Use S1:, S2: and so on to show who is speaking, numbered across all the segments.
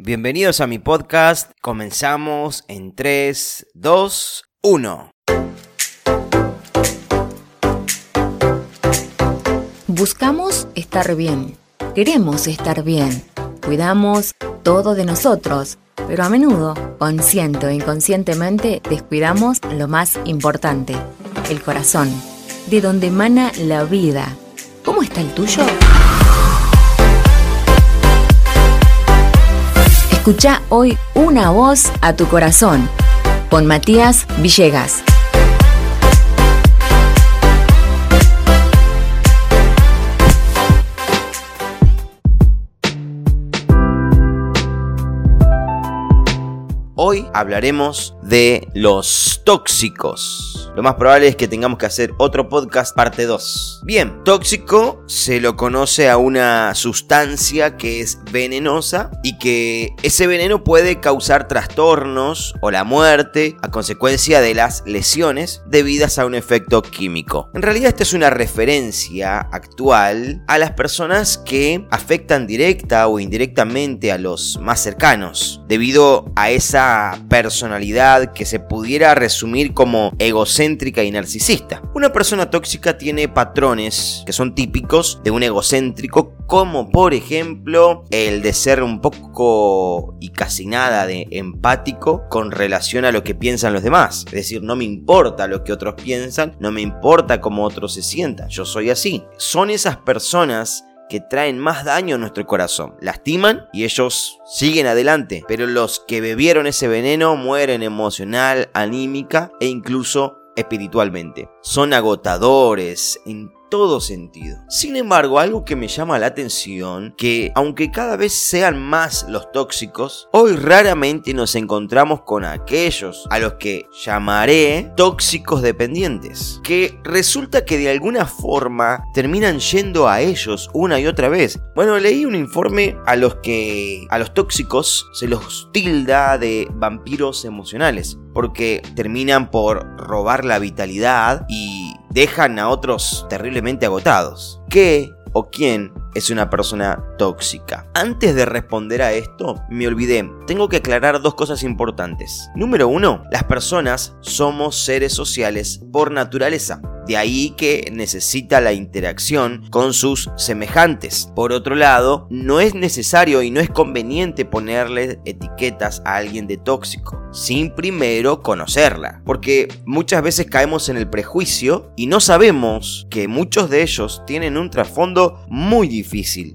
S1: Bienvenidos a mi podcast. Comenzamos en 3, 2, 1.
S2: Buscamos estar bien. Queremos estar bien. Cuidamos todo de nosotros. Pero a menudo, consciente o inconscientemente, descuidamos lo más importante, el corazón, de donde emana la vida. ¿Cómo está el tuyo? Escucha hoy una voz a tu corazón con Matías Villegas.
S1: Hoy hablaremos de los tóxicos. Lo más probable es que tengamos que hacer otro podcast parte 2. Bien, tóxico se lo conoce a una sustancia que es venenosa y que ese veneno puede causar trastornos o la muerte a consecuencia de las lesiones debidas a un efecto químico. En realidad esta es una referencia actual a las personas que afectan directa o indirectamente a los más cercanos, debido a esa personalidad que se pudiera resumir como egocéntrica y narcisista. Una persona tóxica tiene patrones que son típicos de un egocéntrico, como por ejemplo el de ser un poco y casi nada de empático con relación a lo que piensan los demás. Es decir, no me importa lo que otros piensan, no me importa cómo otros se sientan, yo soy así. Son esas personas que traen más daño a nuestro corazón. Lastiman y ellos siguen adelante, pero los que bebieron ese veneno mueren emocional, anímica e incluso espiritualmente. Son agotadores todo sentido. Sin embargo, algo que me llama la atención, que aunque cada vez sean más los tóxicos, hoy raramente nos encontramos con aquellos a los que llamaré tóxicos dependientes, que resulta que de alguna forma terminan yendo a ellos una y otra vez. Bueno, leí un informe a los que a los tóxicos se los tilda de vampiros emocionales, porque terminan por robar la vitalidad y dejan a otros terriblemente agotados. ¿Qué o quién es una persona tóxica. Antes de responder a esto, me olvidé, tengo que aclarar dos cosas importantes. Número uno, las personas somos seres sociales por naturaleza. De ahí que necesita la interacción con sus semejantes. Por otro lado, no es necesario y no es conveniente ponerle etiquetas a alguien de tóxico, sin primero conocerla. Porque muchas veces caemos en el prejuicio y no sabemos que muchos de ellos tienen un trasfondo muy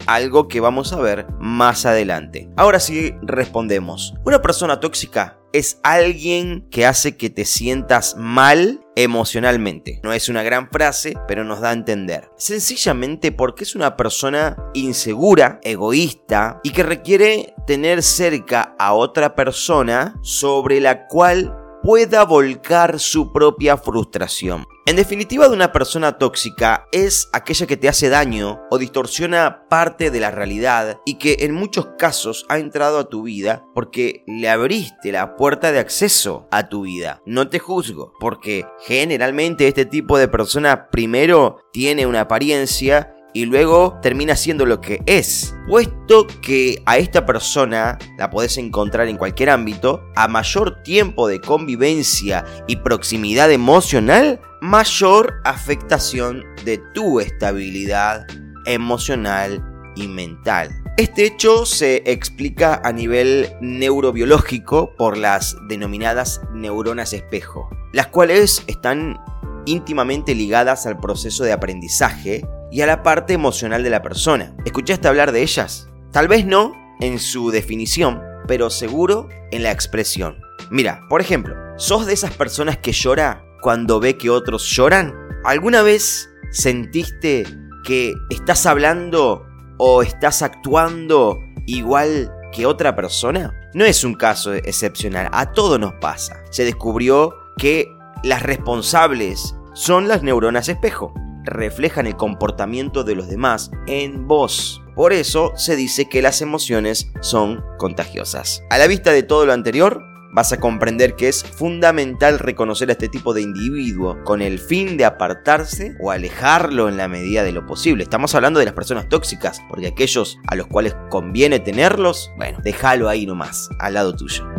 S1: algo que vamos a ver más adelante. Ahora sí respondemos. ¿Una persona tóxica es alguien que hace que te sientas mal emocionalmente. No es una gran frase, pero nos da a entender. Sencillamente porque es una persona insegura, egoísta y que requiere tener cerca a otra persona sobre la cual pueda volcar su propia frustración. En definitiva, de una persona tóxica es aquella que te hace daño o distorsiona parte de la realidad y que en muchos casos ha entrado a tu vida porque le abriste la puerta de acceso a tu vida. No te juzgo, porque generalmente este tipo de persona primero tiene una apariencia y luego termina siendo lo que es. Puesto que a esta persona la podés encontrar en cualquier ámbito, a mayor tiempo de convivencia y proximidad emocional, mayor afectación de tu estabilidad emocional y mental. Este hecho se explica a nivel neurobiológico por las denominadas neuronas espejo, las cuales están íntimamente ligadas al proceso de aprendizaje y a la parte emocional de la persona. ¿Escuchaste hablar de ellas? Tal vez no en su definición, pero seguro en la expresión. Mira, por ejemplo, ¿sos de esas personas que llora cuando ve que otros lloran? ¿Alguna vez sentiste que estás hablando o estás actuando igual que otra persona? No es un caso excepcional, a todo nos pasa. Se descubrió que las responsables son las neuronas espejo reflejan el comportamiento de los demás en vos. Por eso se dice que las emociones son contagiosas. A la vista de todo lo anterior, vas a comprender que es fundamental reconocer a este tipo de individuo con el fin de apartarse o alejarlo en la medida de lo posible. Estamos hablando de las personas tóxicas, porque aquellos a los cuales conviene tenerlos, bueno, déjalo ahí nomás, al lado tuyo.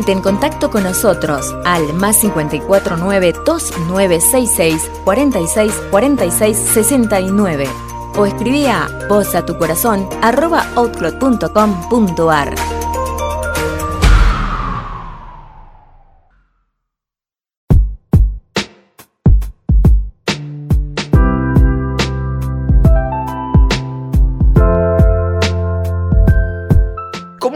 S2: Ponete en contacto con nosotros al más 549 2966 46 46 69 o escribí a voz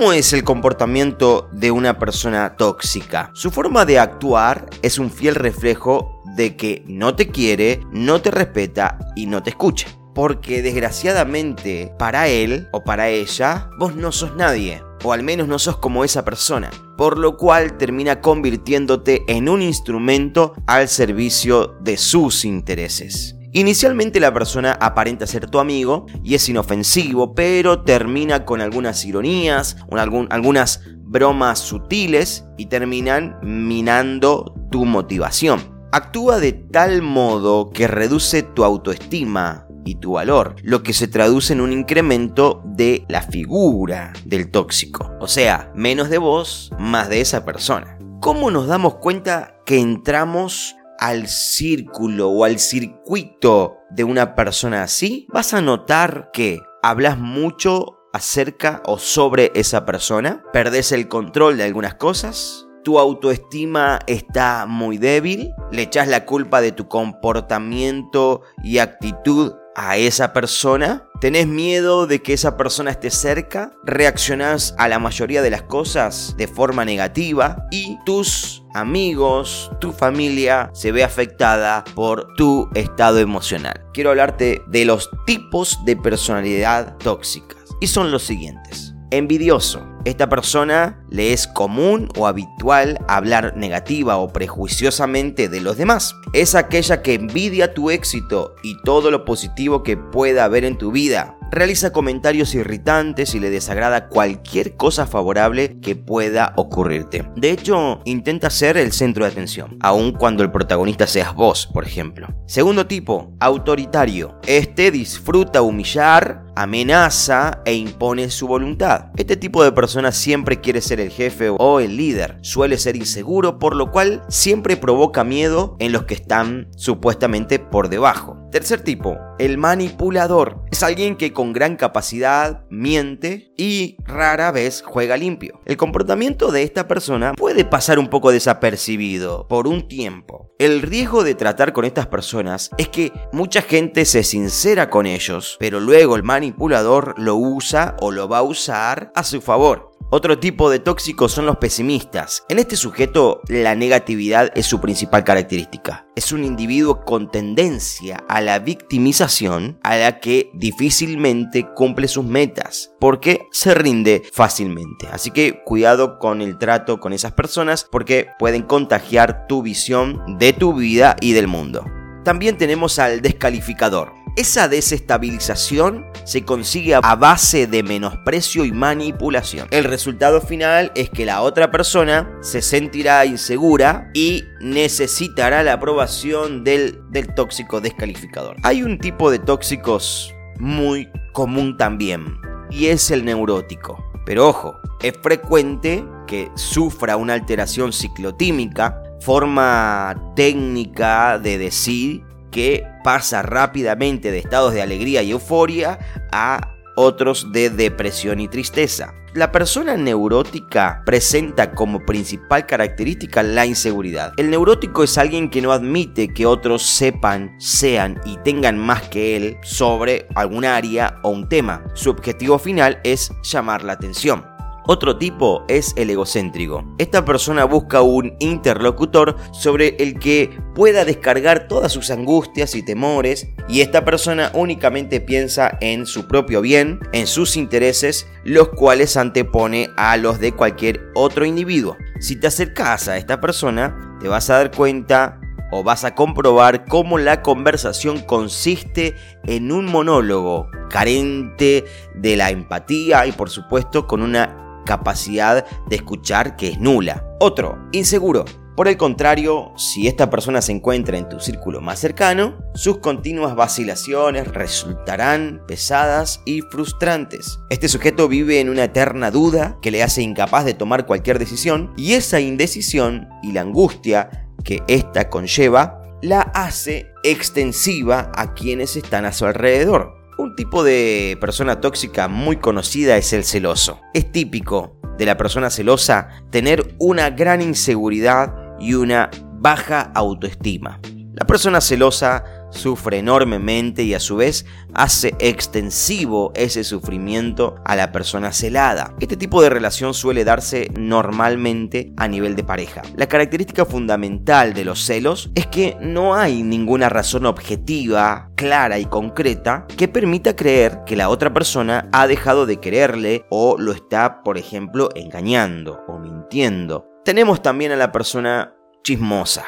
S1: ¿Cómo es el comportamiento de una persona tóxica? Su forma de actuar es un fiel reflejo de que no te quiere, no te respeta y no te escucha. Porque desgraciadamente para él o para ella vos no sos nadie. O al menos no sos como esa persona. Por lo cual termina convirtiéndote en un instrumento al servicio de sus intereses. Inicialmente la persona aparenta ser tu amigo y es inofensivo, pero termina con algunas ironías, algunas bromas sutiles y terminan minando tu motivación. Actúa de tal modo que reduce tu autoestima y tu valor, lo que se traduce en un incremento de la figura del tóxico. O sea, menos de vos, más de esa persona. ¿Cómo nos damos cuenta que entramos al círculo o al circuito de una persona así, vas a notar que hablas mucho acerca o sobre esa persona, perdés el control de algunas cosas, tu autoestima está muy débil, le echas la culpa de tu comportamiento y actitud a esa persona, tenés miedo de que esa persona esté cerca, reaccionás a la mayoría de las cosas de forma negativa y tus amigos, tu familia se ve afectada por tu estado emocional. Quiero hablarte de los tipos de personalidad tóxicas y son los siguientes. Envidioso esta persona le es común o habitual hablar negativa o prejuiciosamente de los demás. Es aquella que envidia tu éxito y todo lo positivo que pueda haber en tu vida. Realiza comentarios irritantes y le desagrada cualquier cosa favorable que pueda ocurrirte. De hecho, intenta ser el centro de atención, aun cuando el protagonista seas vos, por ejemplo. Segundo tipo, autoritario. Este disfruta humillar, amenaza e impone su voluntad. Este tipo de persona siempre quiere ser el jefe o el líder, suele ser inseguro, por lo cual siempre provoca miedo en los que están supuestamente por debajo. Tercer tipo, el manipulador. Es alguien que con gran capacidad miente y rara vez juega limpio. El comportamiento de esta persona puede pasar un poco desapercibido por un tiempo. El riesgo de tratar con estas personas es que mucha gente se sincera con ellos, pero luego el manipulador lo usa o lo va a usar a su favor. Otro tipo de tóxicos son los pesimistas. En este sujeto la negatividad es su principal característica. Es un individuo con tendencia a la victimización a la que difícilmente cumple sus metas porque se rinde fácilmente. Así que cuidado con el trato con esas personas porque pueden contagiar tu visión de tu vida y del mundo. También tenemos al descalificador. Esa desestabilización se consigue a base de menosprecio y manipulación. El resultado final es que la otra persona se sentirá insegura y necesitará la aprobación del, del tóxico descalificador. Hay un tipo de tóxicos muy común también y es el neurótico. Pero ojo, es frecuente que sufra una alteración ciclotímica, forma técnica de decir que pasa rápidamente de estados de alegría y euforia a otros de depresión y tristeza. La persona neurótica presenta como principal característica la inseguridad. El neurótico es alguien que no admite que otros sepan, sean y tengan más que él sobre algún área o un tema. Su objetivo final es llamar la atención. Otro tipo es el egocéntrico. Esta persona busca un interlocutor sobre el que pueda descargar todas sus angustias y temores y esta persona únicamente piensa en su propio bien, en sus intereses, los cuales antepone a los de cualquier otro individuo. Si te acercas a esta persona, te vas a dar cuenta o vas a comprobar cómo la conversación consiste en un monólogo carente de la empatía y por supuesto con una capacidad de escuchar que es nula. Otro, inseguro. Por el contrario, si esta persona se encuentra en tu círculo más cercano, sus continuas vacilaciones resultarán pesadas y frustrantes. Este sujeto vive en una eterna duda que le hace incapaz de tomar cualquier decisión y esa indecisión y la angustia que ésta conlleva la hace extensiva a quienes están a su alrededor. Un tipo de persona tóxica muy conocida es el celoso. Es típico de la persona celosa tener una gran inseguridad y una baja autoestima. La persona celosa sufre enormemente y a su vez hace extensivo ese sufrimiento a la persona celada. Este tipo de relación suele darse normalmente a nivel de pareja. La característica fundamental de los celos es que no hay ninguna razón objetiva, clara y concreta que permita creer que la otra persona ha dejado de quererle o lo está, por ejemplo, engañando o mintiendo. Tenemos también a la persona chismosa.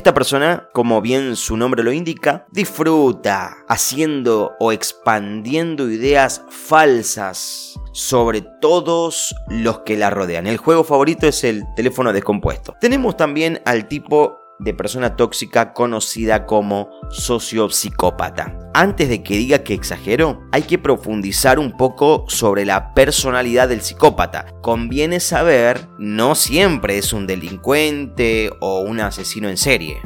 S1: Esta persona, como bien su nombre lo indica, disfruta haciendo o expandiendo ideas falsas sobre todos los que la rodean. El juego favorito es el teléfono descompuesto. Tenemos también al tipo de persona tóxica conocida como sociopsicópata. Antes de que diga que exagero, hay que profundizar un poco sobre la personalidad del psicópata. Conviene saber, no siempre es un delincuente o un asesino en serie.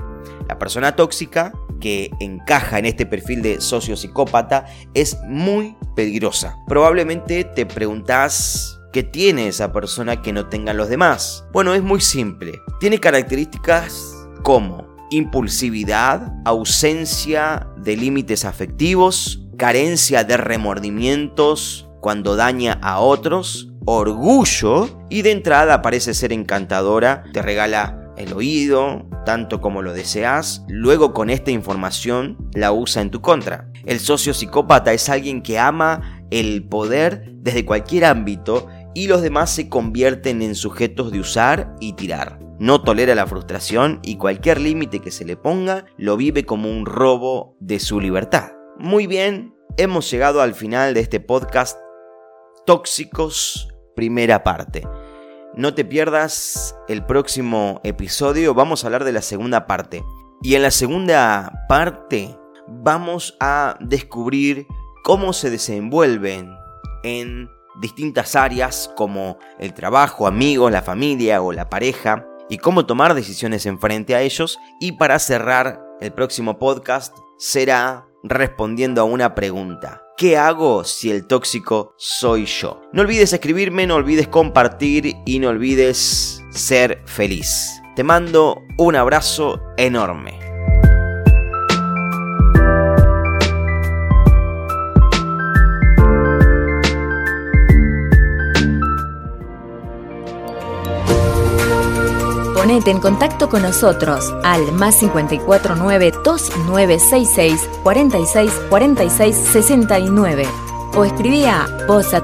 S1: La persona tóxica que encaja en este perfil de sociopsicópata es muy peligrosa. Probablemente te preguntas ¿Qué tiene esa persona que no tengan los demás? Bueno, es muy simple. Tiene características como impulsividad, ausencia de límites afectivos, carencia de remordimientos cuando daña a otros, orgullo y de entrada parece ser encantadora, te regala el oído, tanto como lo deseas, luego con esta información la usa en tu contra. El socio psicópata es alguien que ama el poder desde cualquier ámbito y los demás se convierten en sujetos de usar y tirar. No tolera la frustración y cualquier límite que se le ponga lo vive como un robo de su libertad. Muy bien, hemos llegado al final de este podcast Tóxicos, primera parte. No te pierdas el próximo episodio, vamos a hablar de la segunda parte. Y en la segunda parte vamos a descubrir cómo se desenvuelven en distintas áreas como el trabajo, amigos, la familia o la pareja y cómo tomar decisiones en frente a ellos. Y para cerrar, el próximo podcast será respondiendo a una pregunta. ¿Qué hago si el tóxico soy yo? No olvides escribirme, no olvides compartir y no olvides ser feliz. Te mando un abrazo enorme.
S2: Ponete en contacto con nosotros al más 549 2966 46 46 69 o escribí a voz